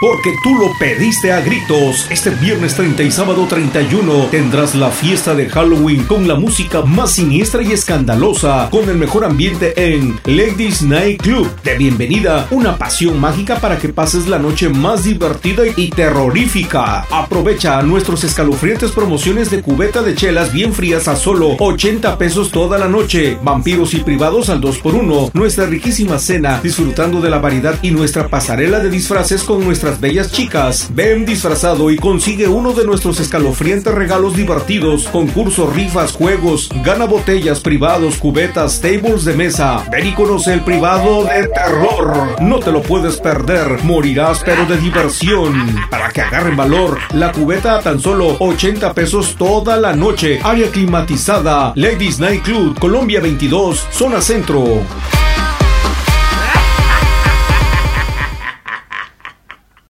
porque tú lo pediste a gritos. Este viernes 30 y sábado 31 tendrás la fiesta de Halloween con la música más siniestra y escandalosa, con el mejor ambiente en Ladies Night Club. De bienvenida, una pasión mágica para que pases la noche más divertida y terrorífica. Aprovecha nuestros escalofriantes promociones de cubeta de chelas bien frías a solo 80 pesos toda la noche. Vampiros y privados al 2x1. Nuestra riquísima cena, disfrutando de la variedad y nuestra pasarela de disfraces con nuestra bellas chicas. Ven disfrazado y consigue uno de nuestros escalofriantes regalos divertidos, concursos, rifas, juegos, gana botellas, privados, cubetas, tables de mesa. Ven y conoce el privado de terror. No te lo puedes perder, morirás pero de diversión. Para que agarren valor, la cubeta a tan solo 80 pesos toda la noche. Área climatizada, Ladies Night Club, Colombia 22, zona centro.